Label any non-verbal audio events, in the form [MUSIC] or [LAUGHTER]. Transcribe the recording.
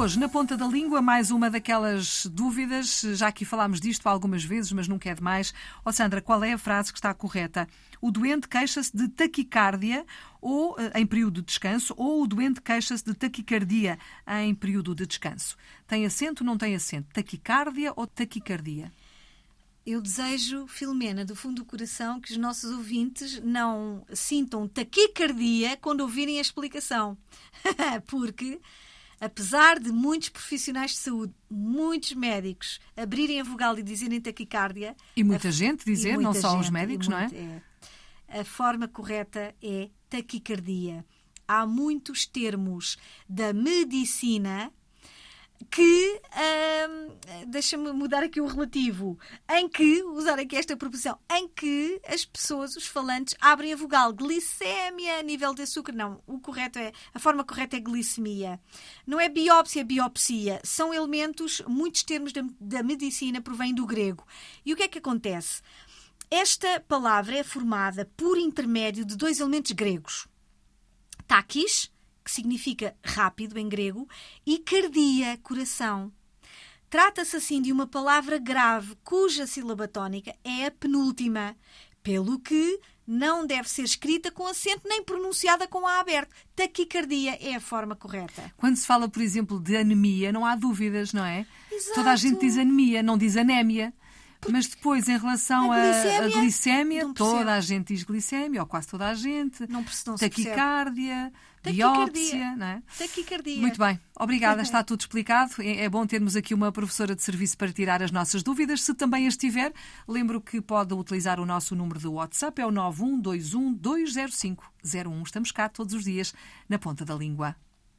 hoje, na ponta da língua, mais uma daquelas dúvidas. Já aqui falámos disto algumas vezes, mas nunca é demais. Ó Sandra, qual é a frase que está correta? O doente queixa-se de taquicardia ou eh, em período de descanso, ou o doente queixa-se de taquicardia em período de descanso. Tem acento ou não tem acento? Taquicardia ou taquicardia? Eu desejo, Filomena, do fundo do coração, que os nossos ouvintes não sintam taquicardia quando ouvirem a explicação. [LAUGHS] Porque, apesar de muitos profissionais de saúde, muitos médicos abrirem a vogal e dizerem taquicardia. E muita a... gente dizer, muita não só gente, os médicos, não é? é? A forma correta é taquicardia. Há muitos termos da medicina que hum, deixa-me mudar aqui o relativo, em que, usar aqui esta proposição, em que as pessoas, os falantes, abrem a vogal glicémia, nível de açúcar. Não, o correto é, a forma correta é glicemia. Não é biópsia, é biopsia. São elementos, muitos termos da, da medicina provêm do grego. E o que é que acontece? Esta palavra é formada por intermédio de dois elementos gregos. Takis, que significa rápido em grego, e cardia, coração. Trata-se assim de uma palavra grave cuja sílaba tónica é a penúltima, pelo que não deve ser escrita com acento nem pronunciada com A aberto. Taquicardia é a forma correta. Quando se fala, por exemplo, de anemia, não há dúvidas, não é? Exato. Toda a gente diz anemia, não diz anémia. Mas depois, em relação à glicémia, toda a gente diz glicémia, ou quase toda a gente. Não, não taquicardia, biópsia, não é? Taquicardia. Muito bem, obrigada, [LAUGHS] está tudo explicado. É, é bom termos aqui uma professora de serviço para tirar as nossas dúvidas. Se também as tiver, lembro que pode utilizar o nosso número de WhatsApp, é o 9121 205 01. Estamos cá todos os dias na ponta da língua.